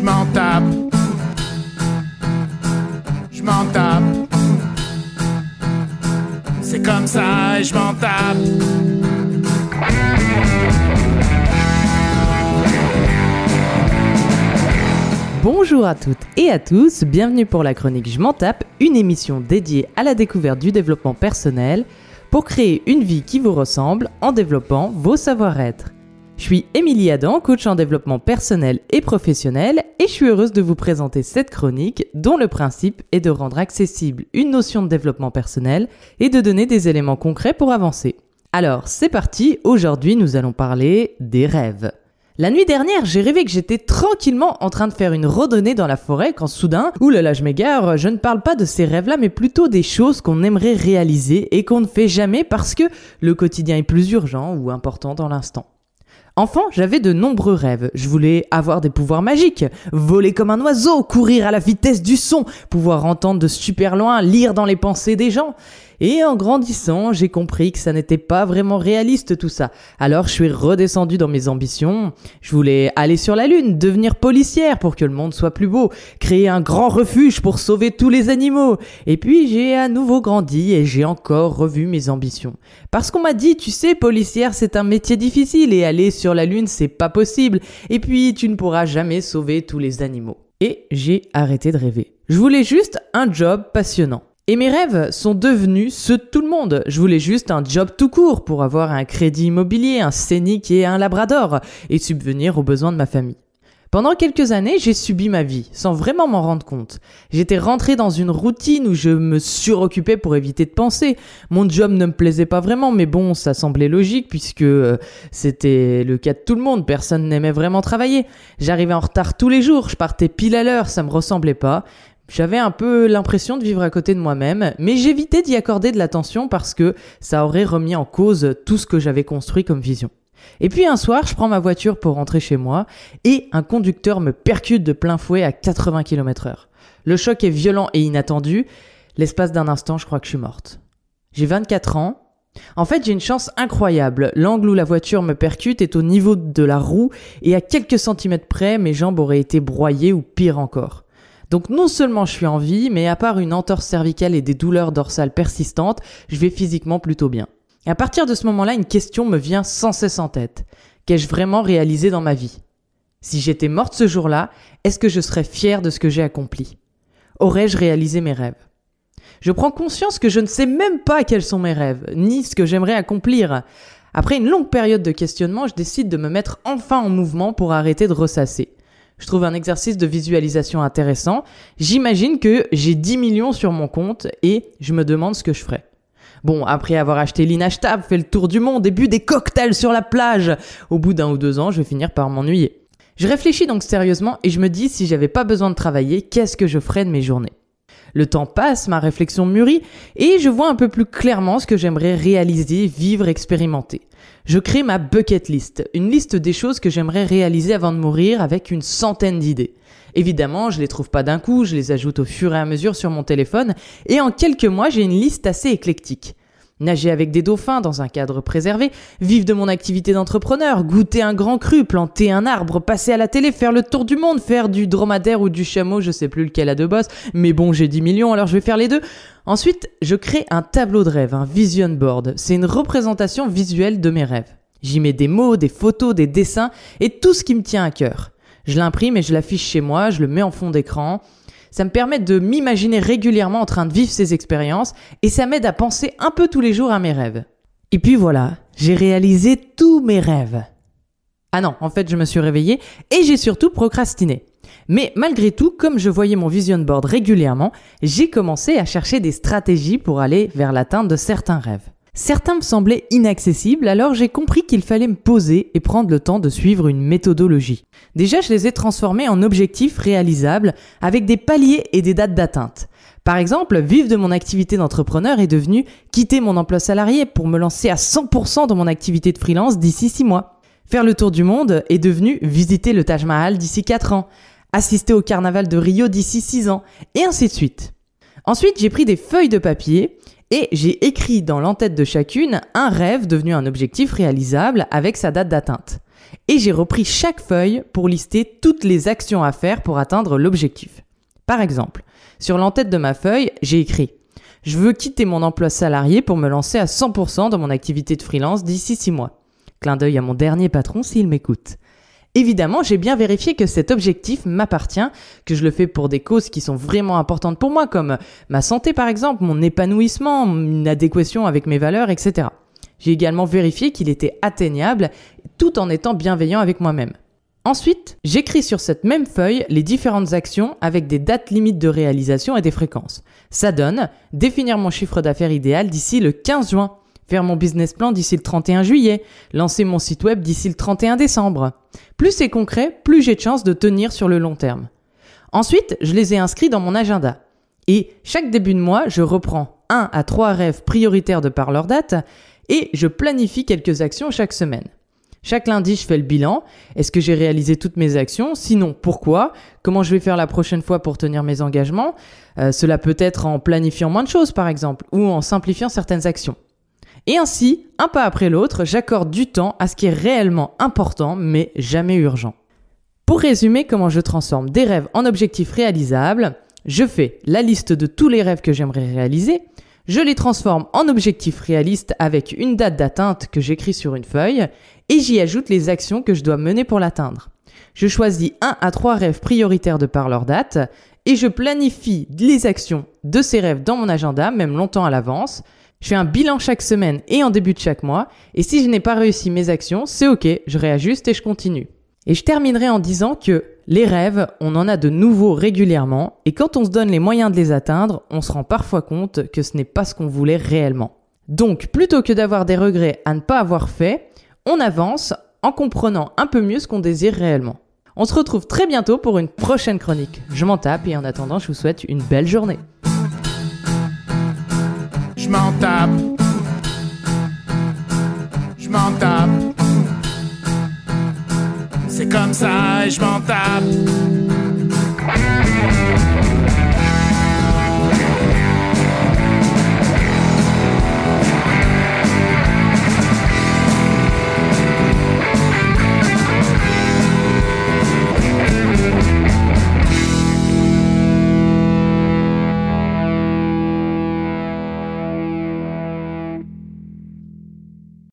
Je m'en tape. Je m'en tape. C'est comme ça je m'en tape. Bonjour à toutes et à tous, bienvenue pour la chronique Je m'en tape, une émission dédiée à la découverte du développement personnel pour créer une vie qui vous ressemble en développant vos savoir-être. Je suis Émilie Adam, coach en développement personnel et professionnel, et je suis heureuse de vous présenter cette chronique dont le principe est de rendre accessible une notion de développement personnel et de donner des éléments concrets pour avancer. Alors, c'est parti, aujourd'hui nous allons parler des rêves. La nuit dernière, j'ai rêvé que j'étais tranquillement en train de faire une randonnée dans la forêt quand soudain, oulala, je m'égare, je ne parle pas de ces rêves-là, mais plutôt des choses qu'on aimerait réaliser et qu'on ne fait jamais parce que le quotidien est plus urgent ou important dans l'instant. Enfant, j'avais de nombreux rêves. Je voulais avoir des pouvoirs magiques, voler comme un oiseau, courir à la vitesse du son, pouvoir entendre de super loin, lire dans les pensées des gens. Et en grandissant, j'ai compris que ça n'était pas vraiment réaliste tout ça. Alors je suis redescendu dans mes ambitions. Je voulais aller sur la Lune, devenir policière pour que le monde soit plus beau, créer un grand refuge pour sauver tous les animaux. Et puis j'ai à nouveau grandi et j'ai encore revu mes ambitions. Parce qu'on m'a dit, tu sais, policière c'est un métier difficile et aller sur la Lune c'est pas possible. Et puis tu ne pourras jamais sauver tous les animaux. Et j'ai arrêté de rêver. Je voulais juste un job passionnant. Et mes rêves sont devenus ceux de tout le monde. Je voulais juste un job tout court pour avoir un crédit immobilier, un scénic et un labrador et subvenir aux besoins de ma famille. Pendant quelques années, j'ai subi ma vie, sans vraiment m'en rendre compte. J'étais rentré dans une routine où je me suroccupais pour éviter de penser. Mon job ne me plaisait pas vraiment, mais bon, ça semblait logique puisque euh, c'était le cas de tout le monde, personne n'aimait vraiment travailler. J'arrivais en retard tous les jours, je partais pile à l'heure, ça me ressemblait pas. J'avais un peu l'impression de vivre à côté de moi-même, mais j'évitais d'y accorder de l'attention parce que ça aurait remis en cause tout ce que j'avais construit comme vision. Et puis un soir, je prends ma voiture pour rentrer chez moi et un conducteur me percute de plein fouet à 80 km heure. Le choc est violent et inattendu. L'espace d'un instant, je crois que je suis morte. J'ai 24 ans. En fait, j'ai une chance incroyable. L'angle où la voiture me percute est au niveau de la roue et à quelques centimètres près, mes jambes auraient été broyées ou pire encore. Donc non seulement je suis en vie, mais à part une entorse cervicale et des douleurs dorsales persistantes, je vais physiquement plutôt bien. Et à partir de ce moment-là, une question me vient sans cesse en tête. Qu'ai-je vraiment réalisé dans ma vie? Si j'étais morte ce jour-là, est-ce que je serais fière de ce que j'ai accompli? Aurais-je réalisé mes rêves? Je prends conscience que je ne sais même pas quels sont mes rêves, ni ce que j'aimerais accomplir. Après une longue période de questionnement, je décide de me mettre enfin en mouvement pour arrêter de ressasser. Je trouve un exercice de visualisation intéressant. J'imagine que j'ai 10 millions sur mon compte et je me demande ce que je ferai. Bon, après avoir acheté l'inachetable, fait le tour du monde et bu des cocktails sur la plage, au bout d'un ou deux ans, je vais finir par m'ennuyer. Je réfléchis donc sérieusement et je me dis si j'avais pas besoin de travailler, qu'est-ce que je ferais de mes journées? Le temps passe, ma réflexion mûrit et je vois un peu plus clairement ce que j'aimerais réaliser, vivre, expérimenter je crée ma bucket list, une liste des choses que j'aimerais réaliser avant de mourir avec une centaine d'idées. Évidemment, je les trouve pas d'un coup, je les ajoute au fur et à mesure sur mon téléphone, et en quelques mois, j'ai une liste assez éclectique nager avec des dauphins dans un cadre préservé, vivre de mon activité d'entrepreneur, goûter un grand cru, planter un arbre, passer à la télé, faire le tour du monde, faire du dromadaire ou du chameau, je sais plus lequel a deux bosses, mais bon, j'ai 10 millions, alors je vais faire les deux. Ensuite, je crée un tableau de rêve, un vision board. C'est une représentation visuelle de mes rêves. J'y mets des mots, des photos, des dessins et tout ce qui me tient à cœur. Je l'imprime et je l'affiche chez moi, je le mets en fond d'écran. Ça me permet de m'imaginer régulièrement en train de vivre ces expériences et ça m'aide à penser un peu tous les jours à mes rêves. Et puis voilà, j'ai réalisé tous mes rêves. Ah non, en fait, je me suis réveillé et j'ai surtout procrastiné. Mais malgré tout, comme je voyais mon vision board régulièrement, j'ai commencé à chercher des stratégies pour aller vers l'atteinte de certains rêves. Certains me semblaient inaccessibles, alors j'ai compris qu'il fallait me poser et prendre le temps de suivre une méthodologie. Déjà, je les ai transformés en objectifs réalisables avec des paliers et des dates d'atteinte. Par exemple, vivre de mon activité d'entrepreneur est devenu quitter mon emploi salarié pour me lancer à 100% dans mon activité de freelance d'ici 6 mois. Faire le tour du monde est devenu visiter le Taj Mahal d'ici 4 ans, assister au carnaval de Rio d'ici 6 ans, et ainsi de suite. Ensuite, j'ai pris des feuilles de papier et j'ai écrit dans l'entête de chacune un rêve devenu un objectif réalisable avec sa date d'atteinte. et j'ai repris chaque feuille pour lister toutes les actions à faire pour atteindre l'objectif. Par exemple, sur l'entête de ma feuille, j'ai écrit Je veux quitter mon emploi salarié pour me lancer à 100% dans mon activité de freelance d'ici 6 mois. Clin d'œil à mon dernier patron s'il m'écoute. Évidemment, j'ai bien vérifié que cet objectif m'appartient, que je le fais pour des causes qui sont vraiment importantes pour moi, comme ma santé par exemple, mon épanouissement, une adéquation avec mes valeurs, etc. J'ai également vérifié qu'il était atteignable, tout en étant bienveillant avec moi-même. Ensuite, j'écris sur cette même feuille les différentes actions avec des dates limites de réalisation et des fréquences. Ça donne définir mon chiffre d'affaires idéal d'ici le 15 juin, faire mon business plan d'ici le 31 juillet, lancer mon site web d'ici le 31 décembre. Plus c'est concret, plus j'ai de chances de tenir sur le long terme. Ensuite, je les ai inscrits dans mon agenda. Et chaque début de mois, je reprends un à trois rêves prioritaires de par leur date et je planifie quelques actions chaque semaine. Chaque lundi, je fais le bilan. Est-ce que j'ai réalisé toutes mes actions? Sinon, pourquoi? Comment je vais faire la prochaine fois pour tenir mes engagements? Euh, Cela peut être en planifiant moins de choses, par exemple, ou en simplifiant certaines actions. Et ainsi, un pas après l'autre, j'accorde du temps à ce qui est réellement important, mais jamais urgent. Pour résumer comment je transforme des rêves en objectifs réalisables, je fais la liste de tous les rêves que j'aimerais réaliser, je les transforme en objectifs réalistes avec une date d'atteinte que j'écris sur une feuille et j'y ajoute les actions que je dois mener pour l'atteindre. Je choisis un à trois rêves prioritaires de par leur date et je planifie les actions de ces rêves dans mon agenda, même longtemps à l'avance. Je fais un bilan chaque semaine et en début de chaque mois et si je n'ai pas réussi mes actions, c'est ok, je réajuste et je continue. Et je terminerai en disant que les rêves, on en a de nouveaux régulièrement, et quand on se donne les moyens de les atteindre, on se rend parfois compte que ce n'est pas ce qu'on voulait réellement. Donc, plutôt que d'avoir des regrets à ne pas avoir fait, on avance en comprenant un peu mieux ce qu'on désire réellement. On se retrouve très bientôt pour une prochaine chronique. Je m'en tape et en attendant, je vous souhaite une belle journée je m'en tape. Je m'en tape. C'est comme ça et je m'en tape.